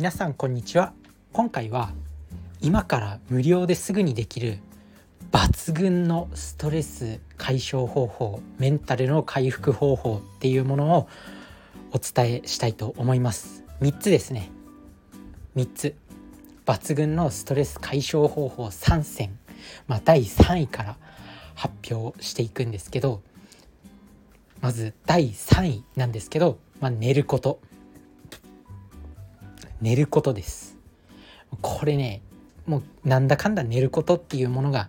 皆さんこんにちは。今回は今から無料ですぐにできる抜群のストレス解消方法メンタルの回復方法っていうものをお伝えしたいと思います。3つですね。3つ。抜群のストレス解消方法3選、まあ、第3位から発表していくんですけどまず第3位なんですけど、まあ、寝ること。寝ることです。これねもうなんだかんだ寝ることっていうものが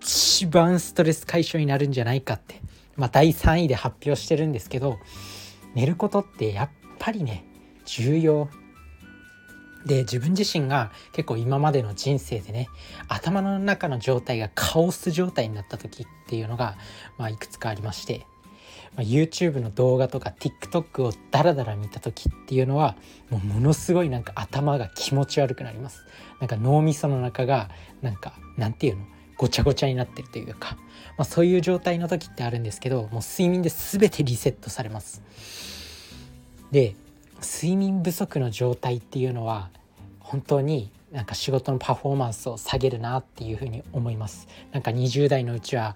一番ストレス解消になるんじゃないかって、まあ、第3位で発表してるんですけど寝ることってやっぱりね重要。で自分自身が結構今までの人生でね頭の中の状態がカオス状態になった時っていうのが、まあ、いくつかありましてまあ、YouTube の動画とか TikTok をダラダラ見た時っていうのはもうものすごいなんか頭が気持ち悪くなります。なんか脳みその中がなんかなんていうの？ごちゃごちゃになってるというか、まあ、そういう状態の時ってあるんですけどもう睡眠で全てリセットされます。で睡眠不足の状態っていうのは本当になんか仕事のパフォーマンスを下げるなっていうふうに思います。なんか20代のうちは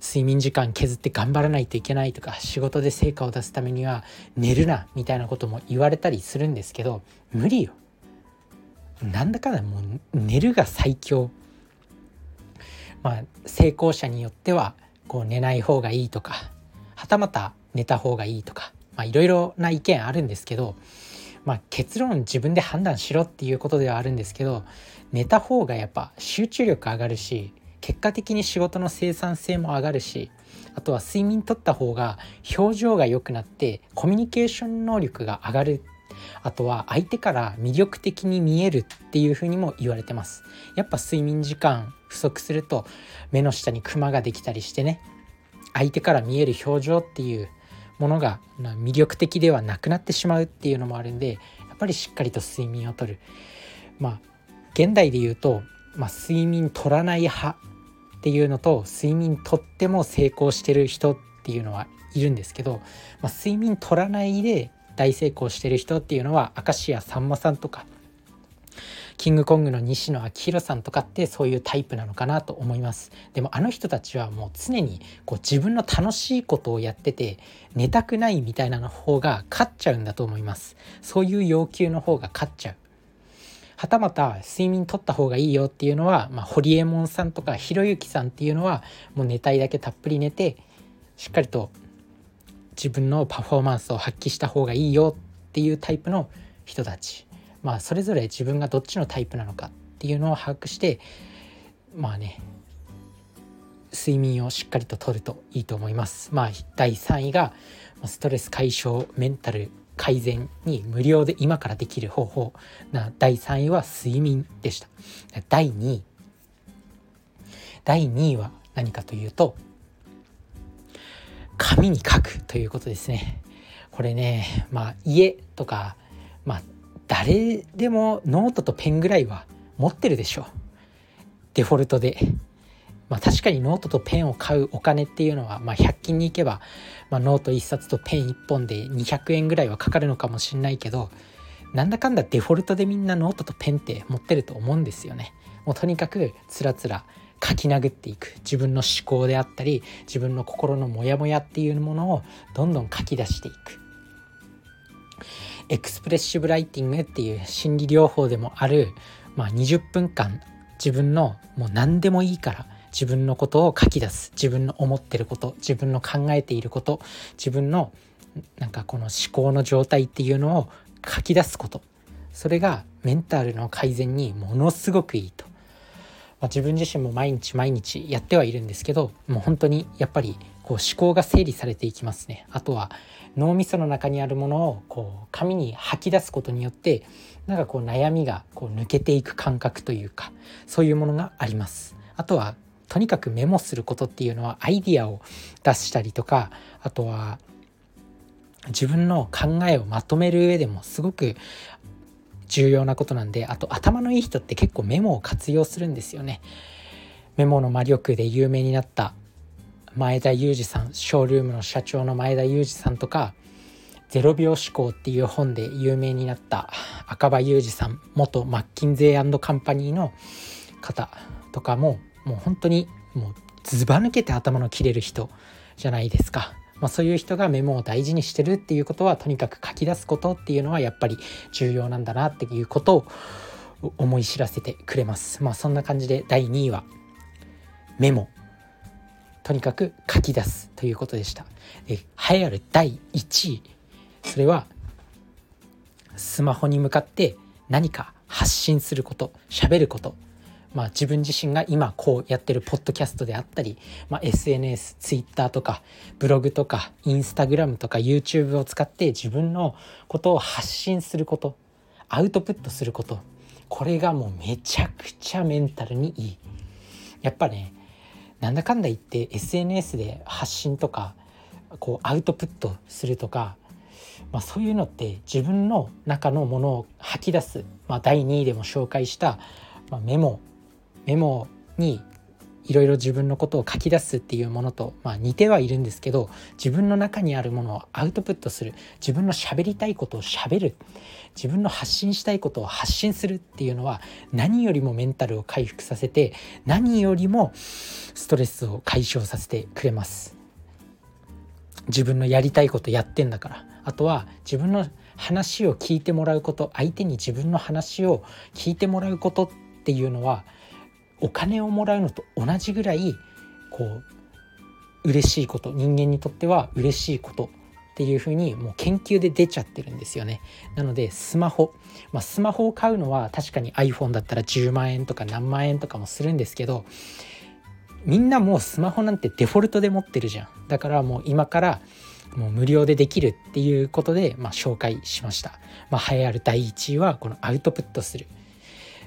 睡眠時間削って頑張らないといけないとか仕事で成果を出すためには寝るなみたいなことも言われたりするんですけど無理よ。なんだかんだもう寝るが最強。まあ成功者によってはこう寝ない方がいいとかはたまた寝た方がいいとかまあいろいろな意見あるんですけどまあ、結論自分で判断しろっていうことではあるんですけど寝た方がやっぱ集中力上がるし結果的に仕事の生産性も上がるしあとは睡眠とった方が表情が良くなってコミュニケーション能力が上がる。あとは相手から魅力的に見えるっていうふにも言われてます。やっぱ睡眠時間不足すると目の下にクマができたりしてね相手から見える表情っていうものが魅力的ではなくなってしまうっていうのもあるんでやっぱりしっかりと睡眠をとる。まあ現代で言うと、まあ、睡眠取らない派っていうのと睡眠とっても成功してる人っていうのはいるんですけど、まあ、睡眠取らないで大成功してる人っていうのは明石家さんまさんとかキングコングの西野昭弘さんとかってそういうタイプなのかなと思います。でもあの人たちはもう常にこう自分の楽しいことをやってて寝たくないみたいなの方が勝っちゃうんだと思います。そういう要求の方が勝っちゃう。はたまた睡眠とった方がいいよっていうのは、まあ、堀江門さんとかひろゆきさんっていうのはもう寝たいだけたっぷり寝てしっかりと自分のパフォーマンスを発揮した方がいいよっていうタイプの人たち。まあそれぞれ自分がどっちのタイプなのかっていうのを把握してまあね睡眠をしっかりととるといいと思います。まあ第3位がストレス解消メンタル改善に無料で今からできる方法な第3位は睡眠でした。第2位第2位は何かというと紙に書くということですね。これねまあ家とかまあ誰でもノートとペンぐらいは持ってるでしょデフォルトで。まあ確かにノートとペンを買うお金っていうのは、まあ、100均に行けば、まあ、ノート1冊とペン1本で200円ぐらいはかかるのかもしんないけどなんだかんだデフォルトでみんなノートとペンって持ってると思うんですよね。もうとにかくつらつら書き殴っていく自分の思考であったり自分の心のモヤモヤっていうものをどんどん書き出していく。エクスプレッシブライティングっていう心理療法でもある、まあ、20分間自分のもう何でもいいから自分のことを書き出す自分の思ってること自分の考えていること自分のなんかこの思考の状態っていうのを書き出すこと。それがメンタルの改善にものすごくいいと、まあ、自分自身も毎日毎日やってはいるんですけどもう本当にやっぱりこう思考が整理されていきますねあとは脳みその中にあるものをこう紙に吐き出すことによってなんかこう悩みがこう抜けていく感覚というかそういうものがあります。あとはとにかくメモすることっていうのはアイディアを出したりとかあとは自分の考えをまとめる上でもすごく重要なことなんであと頭のいい人って結構メモを活用するんですよね。メモの魔力で有名になった前田裕二さんショールームの社長の前田裕二さんとか0秒思考っていう本で有名になった赤羽裕二さん元マッキンゼーカンパニーの方とかももう本当にもうずば抜けて頭の切れる人じゃないですか。まあ、そういう人がメモを大事にしてるっていうことはとにかく書き出すことっていうのはやっぱり重要なんだなっていうことを思い知らせてくれます。まあそんな感じで第2位はメモとにかく書き出すということでした。で栄えある第1位それはスマホに向かって何か発信すること喋ることまあ、自分自身が今こうやってるポッドキャストであったり、まあ、SNS、Twitter とかブログとかインスタグラムとか YouTube を使って自分のことを発信することアウトプットすることこれがもうめちゃくちゃメンタルにいい。やっぱねなんだかんだ言って SNS で発信とかこうアウトプットするとか、まあ、そういうのって自分の中のものを吐き出す、まあ、第2位でも紹介した、まあ、メモメモにいろいろ自分のことを書き出すっていうものと、まあ、似てはいるんですけど自分の中にあるものをアウトプットする。自分の喋りたいことを喋る。自分の発信したいことを発信するっていうのは何よりもメンタルを回復させて何よりもストレスを解消させてくれます。自分のやりたいことやってんだから。あとは自分の話を聞いてもらうこと。相手に自分の話を聞いてもらうことっていうのはお金をもらうのと同じぐらいこう嬉しいこと人間にとっては嬉しいことっていうふうにもう研究で出ちゃってるんですよね。なのでスマホ、まあ、スマホを買うのは確かに iPhone だったら10万円とか何万円とかもするんですけどみんなもうスマホなんてデフォルトで持ってるじゃん。だからもう今からもう無料でできるっていうことで、まあ、紹介しました、まあ、栄えある第1位はこのアウトプットする。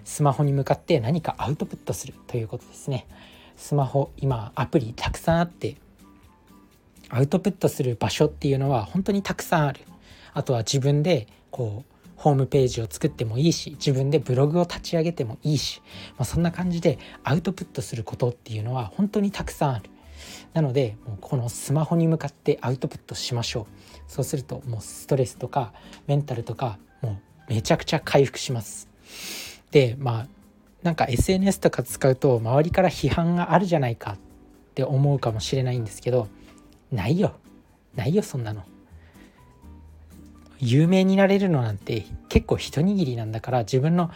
スマホに向かって何かアウトプットするということですね。スマホ今アプリたくさんあってアウトプットする場所っていうのは本当にたくさんある。あとは自分でこうホームページを作ってもいいし自分でブログを立ち上げてもいいし、まあ、そんな感じでアウトプットすることっていうのは本当にたくさんある。なのでもうこのスマホに向かってアウトプットしましょう。そうするともうストレスとかメンタルとかもうめちゃくちゃ回復します。でまあなんか SNS とか使うと周りから批判があるじゃないかって思うかもしれないんですけどないよ。ないよそんなの。有名になれるのなんて結構一握りなんだから自分の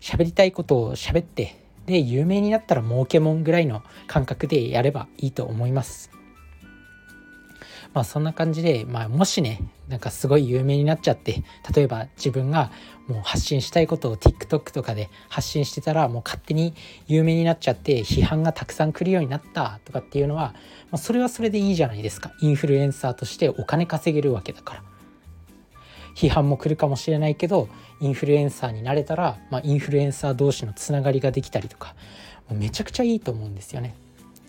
喋りたいことを喋ってで有名になったら儲けもんぐらいの感覚でやればいいと思います。まあそんな感じで、まあ、もしねなんかすごい有名になっちゃって例えば自分がもう発信したいことを TikTok とかで発信してたらもう勝手に有名になっちゃって批判がたくさん来るようになったとかっていうのは、まあ、それはそれでいいじゃないですか。インフルエンサーとしてお金稼げるわけだから。批判も来るかもしれないけどインフルエンサーになれたら、まあ、インフルエンサー同士のつながりができたりとかめちゃくちゃいいと思うんですよね。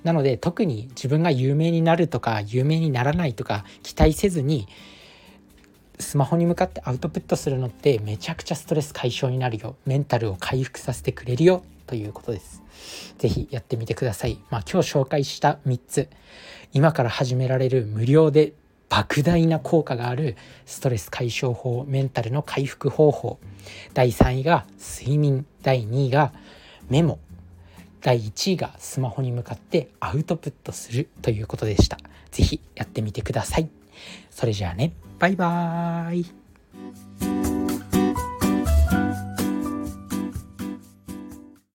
なので特に自分が有名になるとか有名にならないとか期待せずにスマホに向かってアウトプットするのってめちゃくちゃストレス解消になるよ。メンタルを回復させてくれるよ。ということです。是非やってみてください。まあ今日紹介した3つ。今から始められる無料で莫大な効果があるストレス解消法メンタルの回復方法。第3位が睡眠。第2位がメモ。第1位がスマホに向かってアウトプットするということでした。是非やってみてください。それじゃあね、バイバーイ。